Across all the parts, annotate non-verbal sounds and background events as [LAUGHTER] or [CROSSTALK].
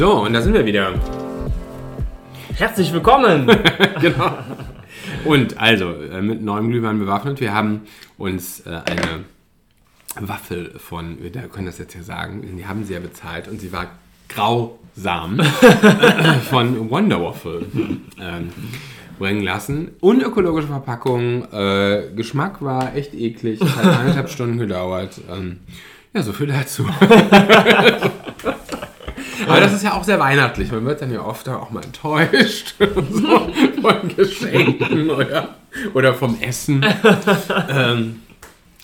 So, und da sind wir wieder. Herzlich willkommen! [LAUGHS] genau. Und also, äh, mit neuem Glühwein bewaffnet. Wir haben uns äh, eine Waffel von, wir können das jetzt ja sagen, die haben sie ja bezahlt und sie war grausam [LAUGHS] von Wonder Waffle ähm, bringen lassen. Unökologische Verpackung, äh, Geschmack war echt eklig, hat eineinhalb [LAUGHS] Stunden gedauert. Ähm, ja, so viel dazu. Aber das ist ja auch sehr weihnachtlich. Man wird dann ja oft auch mal enttäuscht [LAUGHS] so, von Geschenken oder, oder vom Essen. ähm,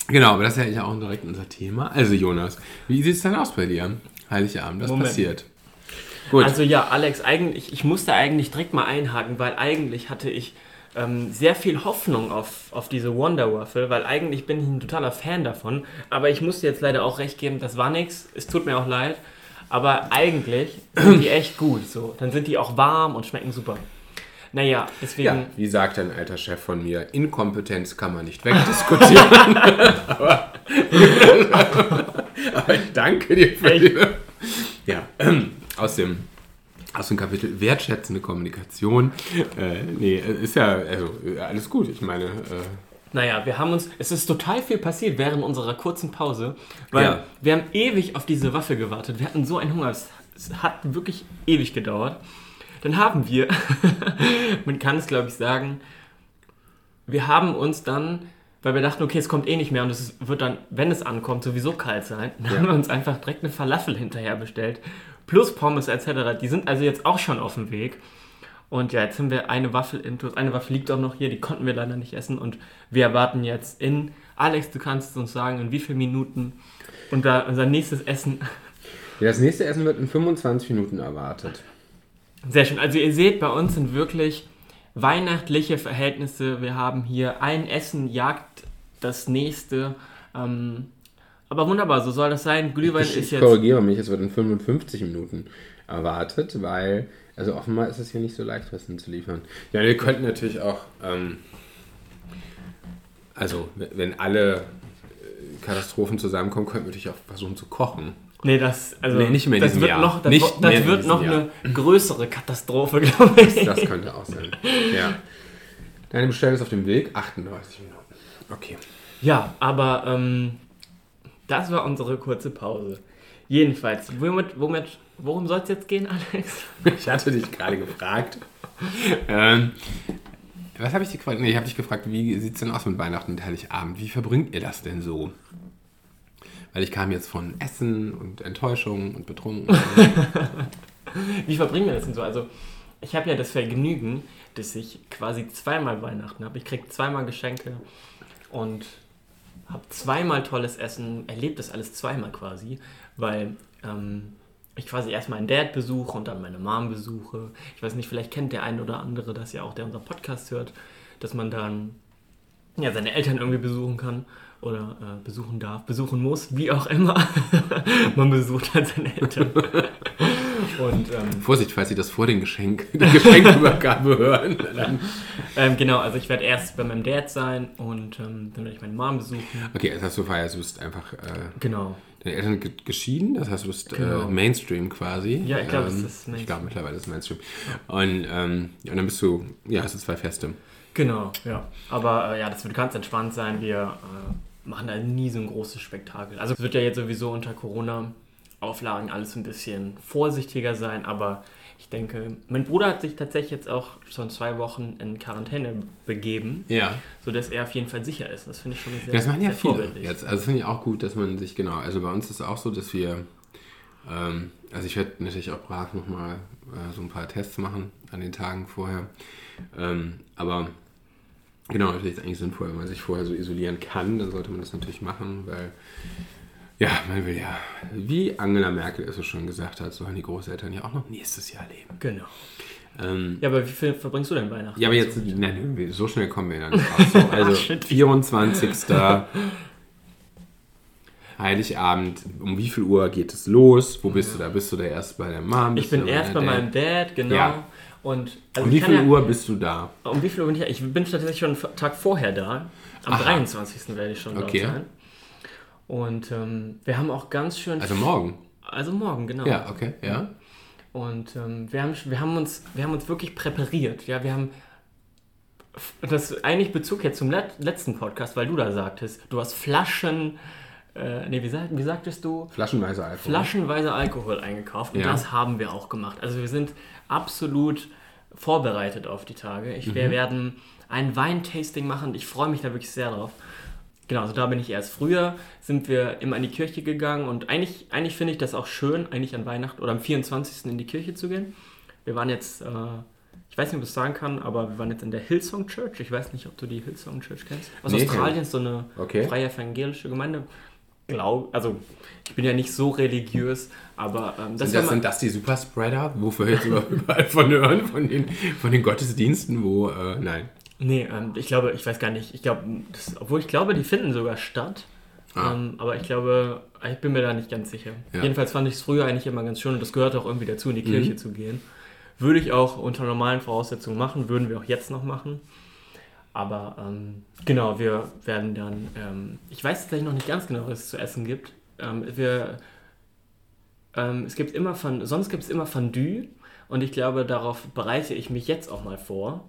genau, aber das ist ja auch direkt unser Thema. Also Jonas, wie sieht es dann aus bei dir? Heiligabend, was Moment. passiert? Gut. Also ja, Alex, eigentlich, ich musste eigentlich direkt mal einhaken, weil eigentlich hatte ich ähm, sehr viel Hoffnung auf, auf diese Wonder Waffle, weil eigentlich bin ich ein totaler Fan davon. Aber ich musste jetzt leider auch recht geben, das war nichts. Es tut mir auch leid. Aber eigentlich sind die echt gut. So. Dann sind die auch warm und schmecken super. Naja, deswegen. Ja, wie sagt ein alter Chef von mir, Inkompetenz kann man nicht wegdiskutieren. aber, [LAUGHS] aber, ich danke dir für die. Ja, [CLEARS THROAT] aus dem, aus dem Kapitel wertschätzende Kommunikation. Äh, nee, ist ja also, alles gut. Ich meine. Äh, naja, wir haben uns, es ist total viel passiert während unserer kurzen Pause, weil ja. wir haben ewig auf diese Waffe gewartet. Wir hatten so einen Hunger, es, es hat wirklich ewig gedauert. Dann haben wir, [LAUGHS] man kann es glaube ich sagen, wir haben uns dann, weil wir dachten, okay, es kommt eh nicht mehr und es wird dann, wenn es ankommt, sowieso kalt sein, dann ja. haben wir uns einfach direkt eine Falafel hinterher bestellt, plus Pommes etc. Die sind also jetzt auch schon auf dem Weg. Und ja, jetzt haben wir eine Waffel intus. Eine Waffel liegt auch noch hier, die konnten wir leider nicht essen. Und wir erwarten jetzt in. Alex, du kannst uns sagen, in wie vielen Minuten unser, unser nächstes Essen. Ja, das nächste Essen wird in 25 Minuten erwartet. Sehr schön. Also ihr seht, bei uns sind wirklich weihnachtliche Verhältnisse. Wir haben hier ein Essen jagt das nächste. Ähm, aber wunderbar, so soll das sein. Glühwein ich, ist jetzt. Ich korrigiere mich, es wird in 55 Minuten erwartet, weil also offenbar ist es hier nicht so leicht, Wissen zu liefern. Ja, wir könnten natürlich auch, ähm, also wenn alle äh, Katastrophen zusammenkommen, könnten wir natürlich auch versuchen zu kochen. Nee, das, also, nee, nicht mehr das wird Jahr. noch, das, nicht das wird noch eine größere Katastrophe, [LAUGHS] glaube ich. Das, das, könnte auch sein. Ja. Deine Bestellung ist auf dem Weg, 38 Minuten. Okay. Ja, aber ähm, das war unsere kurze Pause. Jedenfalls, womit, womit Worum soll es jetzt gehen, Alex? [LAUGHS] Ich hatte dich gerade gefragt. ähm, was habe ich dich gefragt? Nee, ich habe dich gefragt, wie sieht es denn aus mit Weihnachten und Heiligabend? Wie verbringt ihr das denn so? Weil ich kam jetzt von Essen und Enttäuschung und betrunken. [LAUGHS] wie verbringen wir das denn so? Also, ich habe ja das Vergnügen, dass ich quasi zweimal Weihnachten habe. Ich kriege zweimal Geschenke und habe zweimal tolles Essen, erlebe das alles zweimal quasi, weil ähm, ich quasi erst meinen Dad besuche und dann meine Mom besuche. Ich weiß nicht, vielleicht kennt der ein oder andere das ja auch, der unseren Podcast hört, dass man dann ja, seine Eltern irgendwie besuchen kann oder äh, besuchen darf, besuchen muss, wie auch immer. [LAUGHS] man besucht halt seine Eltern. Und, ähm, Vorsicht, falls Sie das vor den Geschenk, [LAUGHS] der Geschenkübergabe hören. ähm, genau, also ich werde erst bei meinem Dad sein und ähm, dann werde ich meine Mom besuchen. Okay, das heißt, du feierst, du bist einfach äh, genau. deine Eltern geschieden, das heißt, du bist äh, genau. äh, Mainstream quasi. Ja, ich glaube, es ist Mainstream. Ich glaube, mittlerweile ist es Mainstream. Und, ähm, und dann bist du, ja, hast du zwei Feste. Genau, ja. Aber äh, ja, das wird ganz entspannt sein. Wir äh, machen da nie so ein großes Spektakel. Also es wird ja jetzt sowieso unter Corona Auflagen alles ein bisschen vorsichtiger sein, aber ich denke, mein Bruder hat sich tatsächlich jetzt auch schon zwei Wochen in Quarantäne begeben, ja. sodass er auf jeden Fall sicher ist. Das finde ich schon sehr Das machen ja viele jetzt. Also finde ich auch gut, dass man sich, genau, also bei uns ist es auch so, dass wir, ähm, also ich werde natürlich auch brav nochmal äh, so ein paar Tests machen an den Tagen vorher, ähm, aber genau, natürlich ist es eigentlich sinnvoll, wenn man sich vorher so isolieren kann, dann sollte man das natürlich machen, weil ja, man will ja, wie Angela Merkel es so schon gesagt hat, sollen die Großeltern ja auch noch nächstes Jahr leben. Genau. Ähm, ja, aber wie viel verbringst du denn Weihnachten? Ja, aber jetzt, nein, so schnell kommen wir dann raus. So, [LAUGHS] also 24. Heiligabend, um wie viel Uhr geht es los? Wo bist ja. du da? Bist du da erst bei der Mom? Ich bin erst bei Dad? meinem Dad, genau. Ja. Und, also um wie viel ja, Uhr bist du da? Um wie viel Uhr bin ich da? Ich bin tatsächlich schon einen Tag vorher da. Am Aha. 23. werde ich schon okay. dort sein. Und ähm, wir haben auch ganz schön. Also morgen? Also morgen, genau. Ja, okay, ja. Und ähm, wir, haben, wir, haben uns, wir haben uns wirklich präpariert. Ja, wir haben das eigentlich Bezug jetzt zum Let letzten Podcast, weil du da sagtest, du hast Flaschen, äh, nee, wie, sag, wie sagtest du? Flaschenweise Alkohol. Flaschenweise Alkohol eingekauft und ja. das haben wir auch gemacht. Also wir sind absolut vorbereitet auf die Tage. Ich, mhm. Wir werden ein Weintasting machen. Ich freue mich da wirklich sehr drauf. Genau, also da bin ich erst. Früher sind wir immer in die Kirche gegangen und eigentlich, eigentlich finde ich das auch schön, eigentlich an Weihnachten oder am 24. in die Kirche zu gehen. Wir waren jetzt, äh, ich weiß nicht, ob ich das sagen kann, aber wir waren jetzt in der Hillsong Church. Ich weiß nicht, ob du die Hillsong Church kennst. Aus nee, Australien ist so eine okay. freie evangelische Gemeinde. Glaub, also ich bin ja nicht so religiös, aber ähm, das, sind, das sind das die Superspreader, wofür jetzt [LAUGHS] überall von hören, von den, von den Gottesdiensten, wo, äh, nein. Nee, ähm, ich glaube, ich weiß gar nicht. Ich glaube, obwohl ich glaube, die finden sogar statt. Ah. Ähm, aber ich glaube, ich bin mir da nicht ganz sicher. Ja. Jedenfalls fand ich es früher eigentlich immer ganz schön und das gehört auch irgendwie dazu, in die mhm. Kirche zu gehen. Würde ich auch unter normalen Voraussetzungen machen, würden wir auch jetzt noch machen. Aber ähm, genau, wir werden dann, ähm, ich weiß tatsächlich noch nicht ganz genau, was es zu essen gibt. Ähm, wir, ähm, es gibt immer von, sonst gibt es immer Fondue und ich glaube, darauf bereite ich mich jetzt auch mal vor.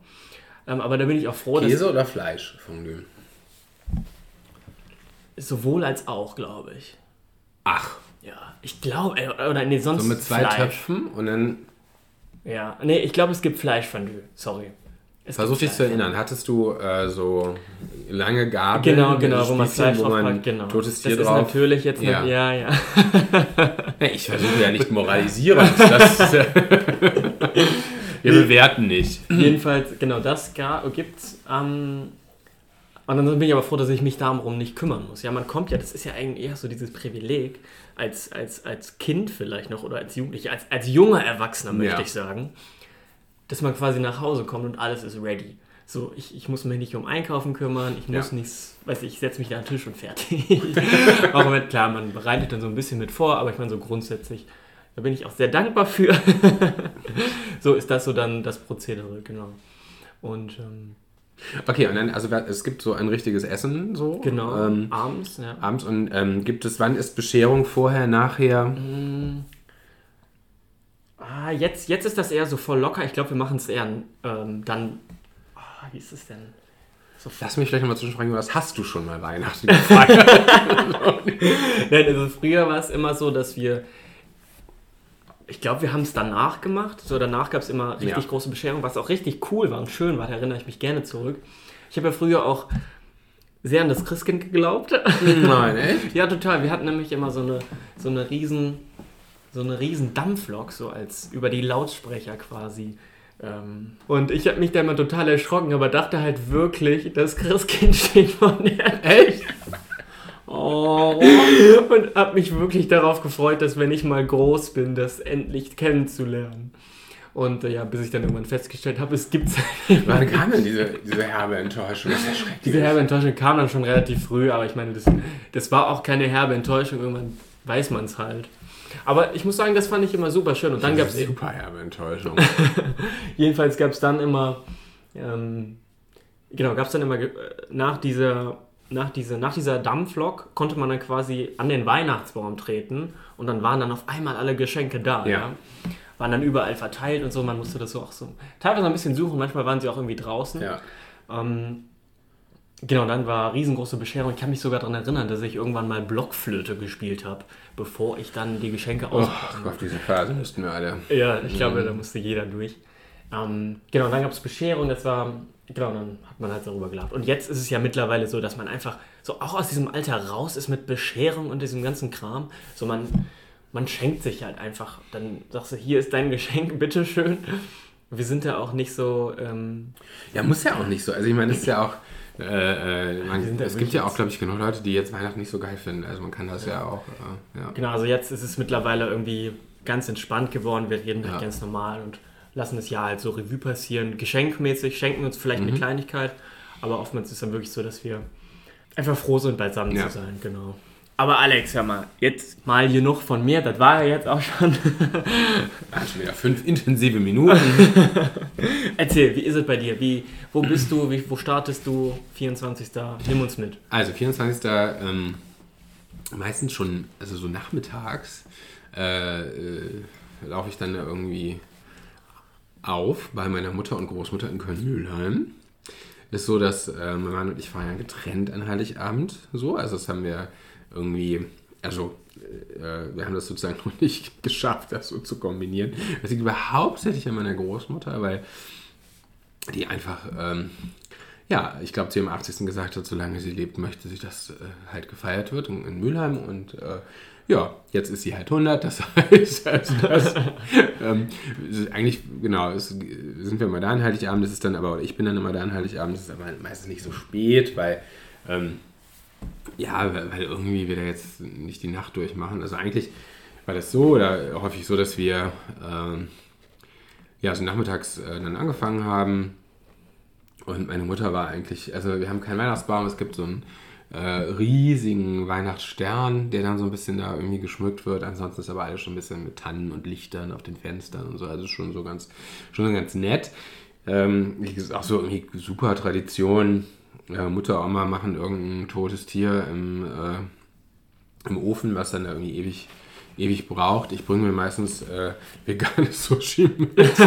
Ähm, aber da bin ich auch froh, Käse dass. oder Fleisch Fondue? Sowohl als auch, glaube ich. Ach. Ja, ich glaube, äh, oder nee, sonst. So mit zwei Fleisch. Töpfen und dann. Ja, nee, ich glaube, es gibt Fleischfondue. Sorry. Es Versuch dich zu erinnern, hattest du äh, so lange Gabeln? Genau, genau, wo man Fleisch drauf packt, genau. Totes Tier das drauf. ist natürlich jetzt ja. Nicht, ja, ja. [LAUGHS] ich versuche ja nicht moralisieren. Das [LAUGHS] Wir bewerten nicht. [CLEARS THROAT] Jedenfalls, genau das gibt es. Ähm, und dann bin ich aber froh, dass ich mich darum nicht kümmern muss. Ja, man kommt ja, das ist ja eigentlich eher so dieses Privileg, als, als, als Kind vielleicht noch oder als Jugendlicher, als, als junger Erwachsener, möchte ja. ich sagen, dass man quasi nach Hause kommt und alles ist ready. So, ich, ich muss mich nicht um Einkaufen kümmern, ich muss ja. nichts, weiß ich, ich setze mich da an den Tisch und fertig. [LAUGHS] Auch wenn, klar, man bereitet dann so ein bisschen mit vor, aber ich meine, so grundsätzlich da bin ich auch sehr dankbar für. [LAUGHS] so ist das so dann das Prozedere, genau. Und ähm, Okay, und dann, also es gibt so ein richtiges Essen, so. Genau, ähm, abends, ja. Abends und ähm, gibt es, wann ist Bescherung, vorher, nachher? Mm. Ah, jetzt, jetzt ist das eher so voll locker. Ich glaube, wir machen es eher ähm, dann, oh, wie ist es denn? So Lass mich vielleicht nochmal zwischenfragen, was hast du schon mal Weihnachten gefeiert? [LAUGHS] [LAUGHS] Nein, also früher war es immer so, dass wir ich glaube, wir haben es danach gemacht. So danach gab es immer richtig ja. große Bescherungen, was auch richtig cool war und schön war. Da erinnere ich mich gerne zurück. Ich habe ja früher auch sehr an das Christkind geglaubt. Nein, [LAUGHS] echt? ja, total. Wir hatten nämlich immer so eine, so eine riesen, so eine riesen Dampflok, so als über die Lautsprecher quasi. Ähm, und ich habe mich da immer total erschrocken, aber dachte halt wirklich, das Christkind steht von der. Echt? Oh. Und habe mich wirklich darauf gefreut, dass wenn ich mal groß bin, das endlich kennenzulernen. Und äh, ja, bis ich dann irgendwann festgestellt habe, es gibt Wann kam denn diese, diese herbe Enttäuschung? Das ist diese herbe Enttäuschung kam dann schon relativ früh, aber ich meine, das, das war auch keine herbe Enttäuschung. Irgendwann weiß man es halt. Aber ich muss sagen, das fand ich immer super schön. Und dann gab es. Super herbe Enttäuschung. [LAUGHS] Jedenfalls gab es dann immer. Ähm, genau, gab es dann immer äh, nach dieser nach, diese, nach dieser Dampflok konnte man dann quasi an den Weihnachtsbaum treten und dann waren dann auf einmal alle Geschenke da. Ja. ja. Waren dann überall verteilt und so, man musste das so auch so teilweise ein bisschen suchen, manchmal waren sie auch irgendwie draußen. Ja. Ähm, genau, dann war riesengroße Bescherung. Ich kann mich sogar daran erinnern, dass ich irgendwann mal Blockflöte gespielt habe, bevor ich dann die Geschenke auspacken Oh Gott, diese Phase müssten wir alle. Ja, ich glaube, mhm. da musste jeder durch. Ähm, genau, dann gab es Bescherung, das war Genau, dann hat man halt darüber gelacht. Und jetzt ist es ja mittlerweile so, dass man einfach so auch aus diesem Alter raus ist mit Bescherung und diesem ganzen Kram. So man, man schenkt sich halt einfach. Dann sagst du, hier ist dein Geschenk, [LAUGHS] bitteschön. Wir sind ja auch nicht so. Ähm ja, muss ja auch nicht so. Also ich meine, es ist ja auch. Äh, äh, man, es gibt ja auch, glaube ich, genug Leute, die jetzt Weihnachten nicht so geil finden. Also man kann das ja, ja auch. Äh, ja. Genau, also jetzt ist es mittlerweile irgendwie ganz entspannt geworden. Wir reden halt ja. ganz normal und lassen das Jahr halt so Revue passieren. Geschenkmäßig schenken uns vielleicht mhm. eine Kleinigkeit, aber oftmals ist es dann wirklich so, dass wir einfach froh sind, beisammen ja. zu sein. Genau. Aber Alex, hör mal, jetzt mal genug von mir, das war ja jetzt auch schon. [LAUGHS] ja, schon wieder fünf intensive Minuten. [LAUGHS] Erzähl, wie ist es bei dir? Wie, wo bist du? Wie, wo startest du? 24. Nimm uns mit. Also 24. Ähm, meistens schon, also so nachmittags. Äh, äh laufe ich dann irgendwie auf bei meiner Mutter und Großmutter in Köln-Mühlheim. Ist so, dass äh, mein Mann und ich feiern getrennt an Heiligabend. So, also das haben wir irgendwie, also äh, wir haben das sozusagen [LAUGHS] noch nicht geschafft, das so zu kombinieren. Das liegt überhaupt hauptsächlich an meiner Großmutter, weil die einfach, ähm, ja, ich glaube, zu ihrem 80. gesagt hat, solange sie lebt, möchte sie, dass äh, halt gefeiert wird in, in Mülheim und äh, ja, jetzt ist sie halt 100, das [LAUGHS] heißt, also das, ähm, eigentlich, genau, ist, sind wir mal da an Heiligabend, das ist dann aber, ich bin dann immer da an Heiligabend, das ist aber meistens nicht so spät, weil, ähm, ja, weil irgendwie wir da jetzt nicht die Nacht durchmachen. Also eigentlich war das so, oder häufig so, dass wir, ähm, ja, so nachmittags äh, dann angefangen haben und meine Mutter war eigentlich, also wir haben keinen Weihnachtsbaum, es gibt so einen äh, riesigen Weihnachtsstern, der dann so ein bisschen da irgendwie geschmückt wird. Ansonsten ist aber alles schon ein bisschen mit Tannen und Lichtern auf den Fenstern und so. Also schon so ganz, schon ganz nett. Ähm, ist auch so irgendwie super Tradition. Äh, Mutter, Oma machen irgendein totes Tier im, äh, im Ofen, was dann irgendwie ewig, ewig braucht. Ich bringe mir meistens äh, [LAUGHS] veganes Sushi mit. [LAUGHS]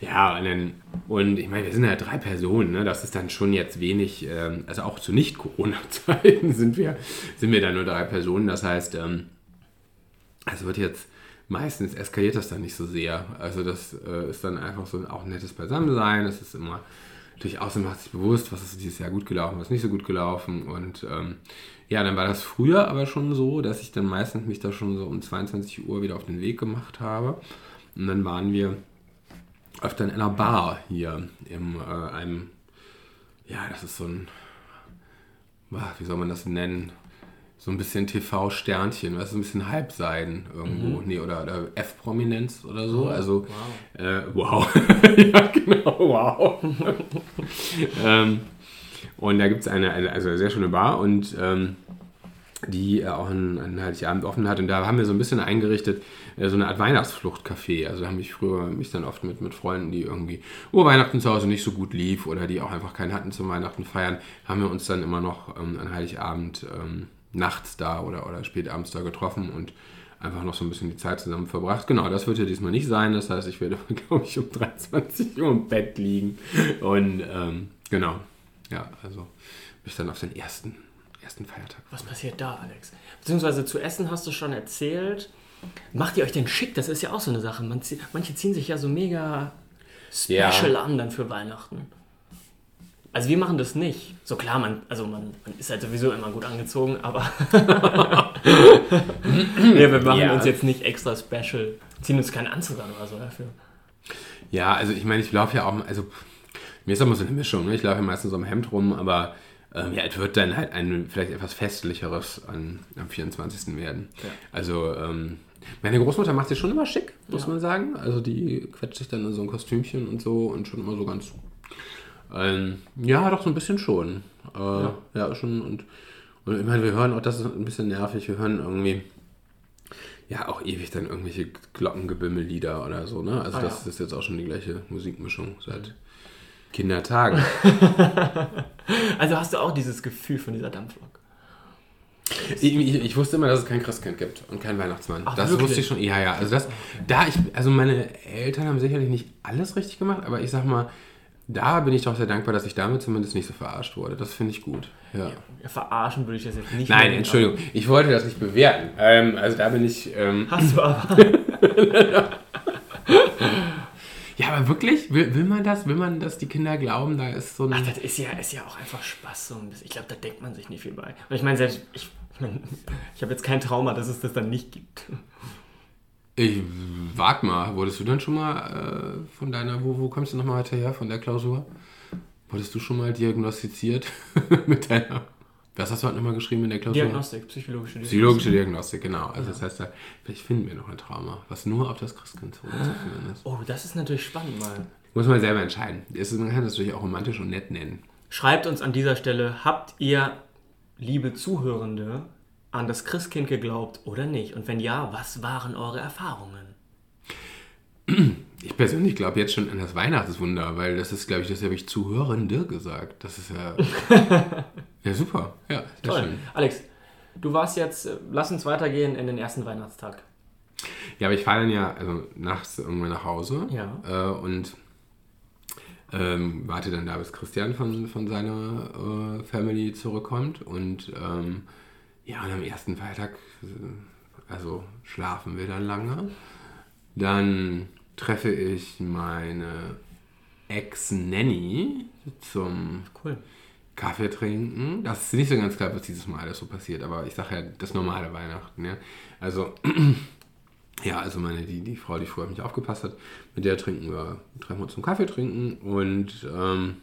Ja, und, dann, und ich meine, wir sind ja drei Personen, ne? das ist dann schon jetzt wenig, ähm, also auch zu Nicht-Corona-Zeiten [LAUGHS] sind wir, sind wir da nur drei Personen, das heißt, ähm, es wird jetzt, meistens eskaliert das dann nicht so sehr, also das äh, ist dann einfach so auch ein nettes Beisammensein, es ist immer, durchaus macht sich bewusst, was ist dieses Jahr gut gelaufen, was ist nicht so gut gelaufen. Und ähm, ja, dann war das früher aber schon so, dass ich dann meistens mich da schon so um 22 Uhr wieder auf den Weg gemacht habe. Und dann waren wir öfter in einer Bar hier, in äh, einem, ja, das ist so ein, wie soll man das nennen? So ein bisschen TV-Sternchen, was ist ein bisschen Halbseiden irgendwo, mhm. nee, oder, oder F-Prominenz oder so. Oh, also, wow. Äh, wow. [LAUGHS] ja, genau, wow. [LAUGHS] ähm, und da gibt es eine, eine, also eine sehr schöne Bar und ähm, die auch einen, Heiligabend offen hat. Und da haben wir so ein bisschen eingerichtet, äh, so eine Art Weihnachtsfluchtcafé. Also da habe ich früher mich dann oft mit, mit Freunden, die irgendwie, wo Weihnachten zu Hause nicht so gut lief oder die auch einfach keinen hatten zum Weihnachten feiern, haben wir uns dann immer noch ähm, an Heiligabend ähm, nachts da oder, oder spätabends da getroffen und einfach noch so ein bisschen die Zeit zusammen verbracht. Genau, das wird ja diesmal nicht sein. Das heißt, ich werde, [LAUGHS] glaube ich, um 23 Uhr im Bett liegen. Und ähm, genau, ja, also mich dann auf den ersten, ersten Feiertag. Was passiert da, Alex? Beziehungsweise zu essen hast du schon erzählt. Macht ihr euch denn schick? Das ist ja auch so eine Sache. Man, manche ziehen sich ja so mega special ja. an dann für Weihnachten. Also wir machen das nicht. So klar, man, also man, man ist halt sowieso immer gut angezogen, aber [LAUGHS] ja, wir machen ja. uns jetzt nicht extra special, ziehen uns keinen Anzug an oder so dafür. Ja, also ich meine, ich laufe ja auch, also mir ist immer so eine Mischung. Ne? Ich laufe ja meistens so im Hemd rum, aber ähm, ja, es wird dann halt ein vielleicht etwas festlicheres an, am 24. werden. Ja. Also ähm, meine Großmutter macht sich schon immer schick, muss ja. man sagen. Also die quetscht sich dann in so ein Kostümchen und so und schon immer so ganz. Ähm, ja, doch so ein bisschen schon. Äh, ja. ja. schon. Und, und ich meine, wir hören auch, das ist ein bisschen nervig, wir hören irgendwie. Ja, auch ewig dann irgendwelche Glockengebimmellieder oder so, ne? Also ah, das ja. ist jetzt auch schon die gleiche Musikmischung seit mhm. Kindertagen. [LAUGHS] also hast du auch dieses Gefühl von dieser Dampflok? Ich, ich, ich, wusste immer, dass es kein Christkind gibt und kein Weihnachtsmann. Ach, das wirklich? wusste ich schon. Ja, ja. Also das, da ich, also meine Eltern haben sicherlich nicht alles richtig gemacht, aber ich sag mal, da bin ich doch sehr dankbar, dass ich damit zumindest nicht so verarscht wurde. Das finde ich gut. Ja. ja. verarschen würde ich das jetzt nicht. Nein, Entschuldigung. Ich wollte das nicht bewerten. Ähm, also da bin ich. Ähm, Hast du aber. [LAUGHS] [LAUGHS] ja, aber wirklich? Will, will, man das? Will man, dass die Kinder glauben, da ist so ein. Ach, das ist ja, ist ja auch einfach Spaß. So ich glaube, da denkt man sich nicht viel bei. Und ich meine, selbst. Ich, ich [LAUGHS] habe jetzt kein Trauma, dass es das dann nicht gibt. Ich wag mal, wurdest du dann schon mal äh, von deiner, wo, wo kommst du nochmal heute her, von der Klausur? Wurdest du schon mal diagnostiziert [LAUGHS] mit deiner, was hast du heute nochmal geschrieben in der Klausur? Diagnostik, psychologische Diagnostik. Psychologische Diagnostik, genau. Also ja. das heißt, da, vielleicht finden wir noch ein Trauma, was nur auf das Christkind zurückzuführen ist. Oh, das ist natürlich spannend mal. Muss man selber entscheiden. Man kann das natürlich auch romantisch und nett nennen. Schreibt uns an dieser Stelle, habt ihr liebe Zuhörende, an das Christkind geglaubt oder nicht? Und wenn ja, was waren eure Erfahrungen? Ich persönlich glaube jetzt schon an das Weihnachtswunder, weil das ist, glaube ich, das habe ich Zuhörende gesagt. Das ist ja, [LAUGHS] ja super. Ja, sehr Toll. schön. Alex, du warst jetzt, lass uns weitergehen in den ersten Weihnachtstag. Ja, aber ich fahre dann ja also nachts irgendwann nach Hause Ja. äh, und ähm, warte dann da, bis Christian von, von seiner äh, Family zurückkommt. Und ähm, ja, und am ersten Feiertag, äh, also schlafen wir dann lange. Dann treffe ich meine Ex-Nanny zum Cool. Kaffee trinken. Das ist nicht so ganz klar, was dieses Mal alles so passiert, aber ich sage ja, das normale Weihnachten. Ja. Also, [CLEARS THROAT] ja, also meine, die, die Frau, die früher auf mich aufgepasst hat, mit der trinken wir, treffen wir uns zum Kaffee trinken und ähm,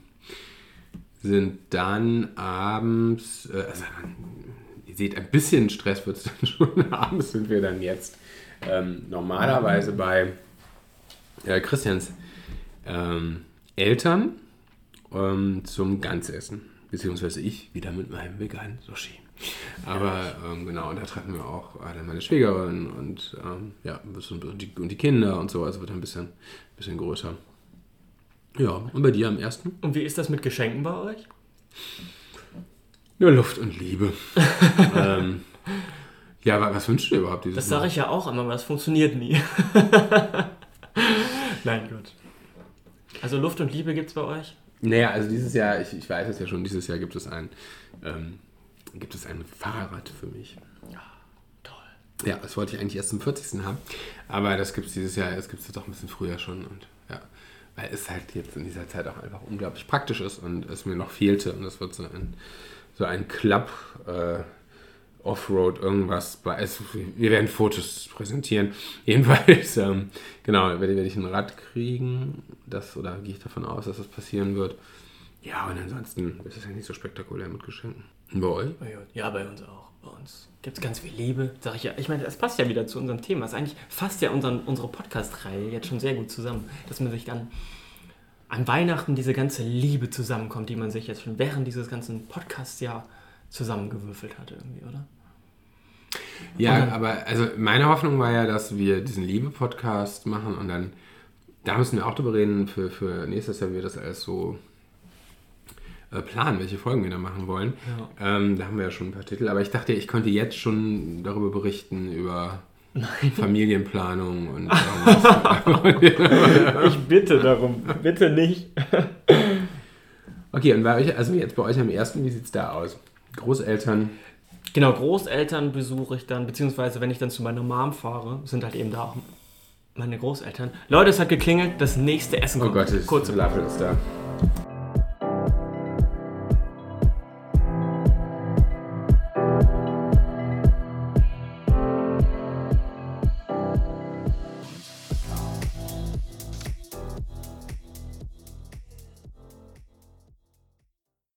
sind dann abends, äh, also ihr seht, ein bisschen Stress wird es [LAUGHS] dann schon. abends sind wir dann jetzt ähm, normalerweise bei äh, Christians ähm, Eltern ähm, zum Ganzessen. Beziehungsweise ich wieder mit meinem veganen Sushi. Aber ähm, genau, und da treffen wir auch äh, meine Schwägerin und ähm, ja, und die, und die Kinder und so, also wird ein bisschen, bisschen größer. Ja, und bei dir am ersten? Und wie ist das mit Geschenken bei euch? Nur Luft und Liebe. [LAUGHS] ähm, ja, aber was wünschst du dir überhaupt dieses Das sage ich ja auch immer, aber das funktioniert nie. [LAUGHS] Nein, gut. Also Luft und Liebe gibt es bei euch? Naja, also dieses Jahr, ich, ich weiß es ja schon, dieses Jahr gibt es ein, ähm, gibt es ein Fahrrad für mich. Toll. Ja, das wollte ich eigentlich erst zum 40. haben. Aber das gibt es dieses Jahr, das gibt es doch ein bisschen früher schon. Und ja, weil es halt jetzt in dieser Zeit auch einfach unglaublich praktisch ist und es mir noch fehlte. Und das wird so ein, so ein Club äh, Offroad irgendwas. Es, wir werden Fotos präsentieren. [LAUGHS] Jedenfalls, ähm, genau, werde, werde ich ein Rad kriegen. Das, oder gehe ich davon aus, dass das passieren wird. Ja, und ansonsten ist es ja nicht so spektakulär mit Geschenken. Bei euch? Ja, bei uns auch. Bei uns gibt es ganz viel Liebe, sag ich ja. Ich meine, das passt ja wieder zu unserem Thema. Es eigentlich fasst ja unseren, unsere Podcast-Reihe jetzt schon sehr gut zusammen. Dass man sich dann an Weihnachten diese ganze Liebe zusammenkommt, die man sich jetzt schon während dieses ganzen Podcasts ja zusammengewürfelt hatte irgendwie, oder? Ja, Und aber also meine Hoffnung war ja, dass wir diesen Liebe-Podcast machen und dann, da müssen wir auch drüber reden, für, für nächstes Jahr, wie wir das alles so äh, planen, welche Folgen wir da machen wollen. Ähm, da haben wir ja schon ein paar Titel, aber ich dachte, ich könnte jetzt schon darüber berichten, über Familienplanung und. [LAUGHS] Ich bitte darum, bitte nicht. Okay, und bei euch, also jetzt bei euch am ersten, wie sieht es da aus? Großeltern, Genau, Großeltern besuche ich dann, beziehungsweise wenn ich dann zu meiner Mom fahre, sind halt eben da auch meine Großeltern. Leute, es hat geklingelt, das nächste Essen oh kommt. Gott, das Kurze Falafel ist da.